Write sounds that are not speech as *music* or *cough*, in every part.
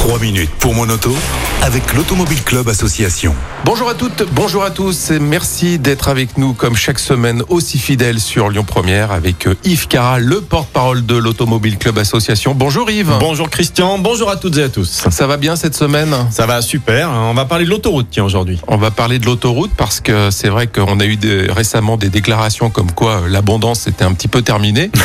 3 minutes pour mon auto avec l'Automobile Club Association. Bonjour à toutes, bonjour à tous et merci d'être avec nous comme chaque semaine aussi fidèle sur Lyon Première avec euh, Yves Cara, le porte-parole de l'Automobile Club Association. Bonjour Yves. Bonjour Christian, bonjour à toutes et à tous. Ça va bien cette semaine? Ça va super, on va parler de l'autoroute tiens aujourd'hui. On va parler de l'autoroute parce que c'est vrai qu'on a eu des- récemment des déclarations comme quoi euh, l'abondance était un petit peu terminée. *laughs*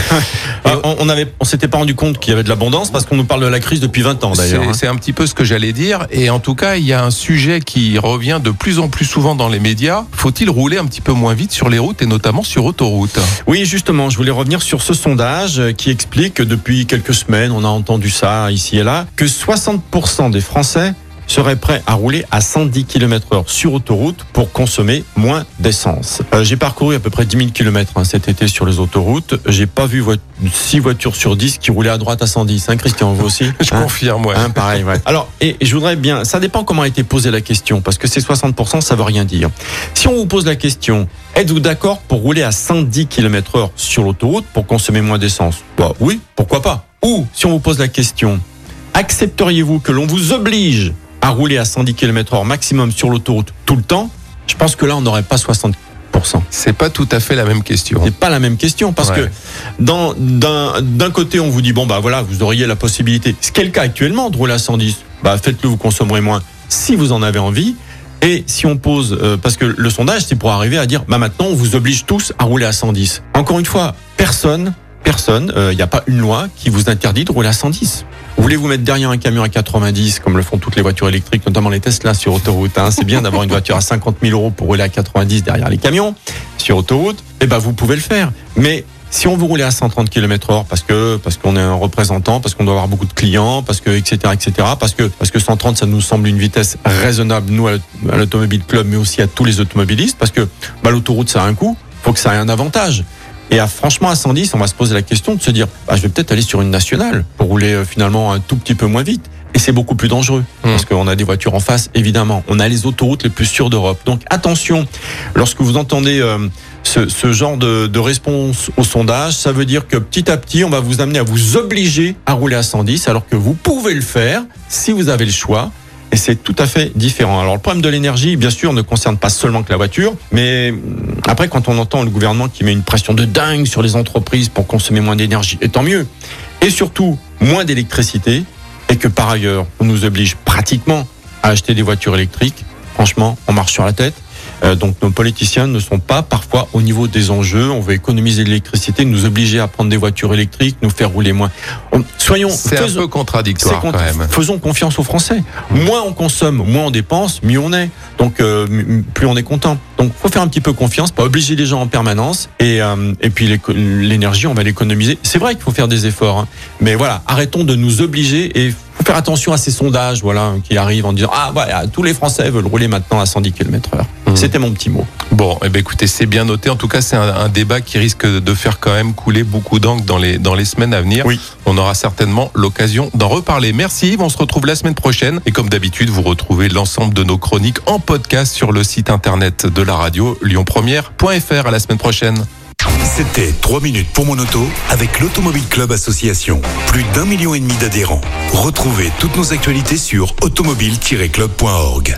Ah, on on s'était pas rendu compte qu'il y avait de l'abondance parce qu'on nous parle de la crise depuis 20 ans d'ailleurs. C'est hein. c'est un petit peu ce que j'allais dire. Et en tout cas, il y a un sujet qui revient de plus en plus souvent dans les médias. Faut-il rouler un petit peu moins vite sur les routes et notamment sur autoroute? Oui, justement, je voulais revenir sur ce sondage qui explique que depuis quelques semaines, on a entendu ça ici et là, que 60% des Français seraient prêts à rouler à 110 km heure sur autoroute pour consommer moins d'essence. Euh, J'ai parcouru à peu près 10 000 km cet été sur les autoroutes. J'ai pas vu 6 voitures sur 10 qui roulaient à droite à 110. Hein, Christian, vous aussi *laughs* Je Hein confirme, ouais. Hein, pareil, ouais. *laughs* Alors, et et je voudrais bien, ça dépend comment a été posée la question, parce que ces 60%, ça veut rien dire. Si on vous pose la question, êtes-vous d'accord pour rouler à 110 km heure sur l'autoroute pour consommer moins d'essence? Bah oui, pourquoi pas Ou, si on vous pose la question, accepteriez-vous que l'on vous oblige à rouler à 110 km heure maximum sur l'autoroute tout le temps Je pense que là, on n'aurait pas 60%. C'est pas tout à fait la même question. C'est pas la même question parce Ouais. que dans d'un d'un côté on vous dit bon bah voilà vous auriez la possibilité ce qui est le cas actuellement de rouler à 110 bah faites-le vous consommerez moins si vous en avez envie et si on pose euh, parce que le sondage c'est pour arriver à dire bah maintenant on vous oblige tous à rouler à 110 encore une fois personne personne il n'y a pas une loi qui vous interdit de rouler à 110 Voulez-vous mettre derrière un camion à 90, comme le font toutes les voitures électriques, notamment les Tesla sur autoroute hein? C'est bien d'avoir une voiture à 50 000 euros pour rouler à 90 derrière les camions sur autoroute. Eh ben, vous pouvez le faire. Mais si on veut rouler à 130 km heure parce que parce qu'on est un représentant, parce qu'on doit avoir beaucoup de clients, parce que etc etc, parce que parce que 130 ça nous semble une vitesse raisonnable nous à l'automobile club, mais aussi à tous les automobilistes, parce que bah, l'autoroute ça a un coût, faut que ça ait un avantage. Et à, franchement, à 110, on va se poser la question de se dire, bah, je vais peut-être aller sur une nationale pour rouler euh, finalement un tout petit peu moins vite. Et c'est beaucoup plus dangereux parce qu'on a des voitures en face, évidemment. On a les autoroutes les plus sûres d'Europe. Donc attention, lorsque vous entendez euh, ce, ce genre de, de réponse au sondage, ça veut dire que petit à petit, on va vous amener à vous obliger à rouler à 110, alors que vous pouvez le faire si vous avez le choix. Et c'est tout à fait différent. Alors le problème de l'énergie, bien sûr, ne concerne pas seulement que la voiture, mais hum, après, quand on entend le gouvernement qui met une pression de dingue sur les entreprises pour consommer moins d'énergie, et tant mieux. Et surtout, moins d'électricité, et que par ailleurs, on nous oblige pratiquement à acheter des voitures électriques, franchement, on marche sur la tête. Euh, donc nos politiciens ne sont pas parfois au niveau des enjeux. On veut économiser l'électricité, nous obliger à prendre des voitures électriques, nous faire rouler moins. On- soyons C'est un faisons- peu contradictoire quand même. Faisons confiance aux Français. Moins on consomme, moins on dépense, mieux on est. Donc euh, plus on est content. Donc faut faire un petit peu confiance, pas obliger les gens en permanence. Et euh, et puis l'énergie, on va l'économiser. C'est vrai qu'il faut faire des efforts, hein. mais voilà, arrêtons de nous obliger et faut faire attention à ces sondages, voilà, qui arrivent en disant ah voilà, tous les Français veulent rouler maintenant à 110 km/h. Mhm. C'était mon petit mot. Bon, eh ben écoutez, c'est bien noté. En tout cas, c'est un, un débat qui risque de faire quand même couler beaucoup d'encre dans les, dans les semaines à venir. Oui. On aura certainement l'occasion d'en reparler. Merci Yves, on se retrouve la semaine prochaine. Et comme d'habitude, vous retrouvez l'ensemble de nos chroniques en podcast sur le site internet de la radio lyonpremière.fr. À la semaine prochaine. C'était 3 minutes pour mon auto avec l'Automobile Club Association. Plus d'un million et demi d'adhérents. Retrouvez toutes nos actualités sur automobile-club.org.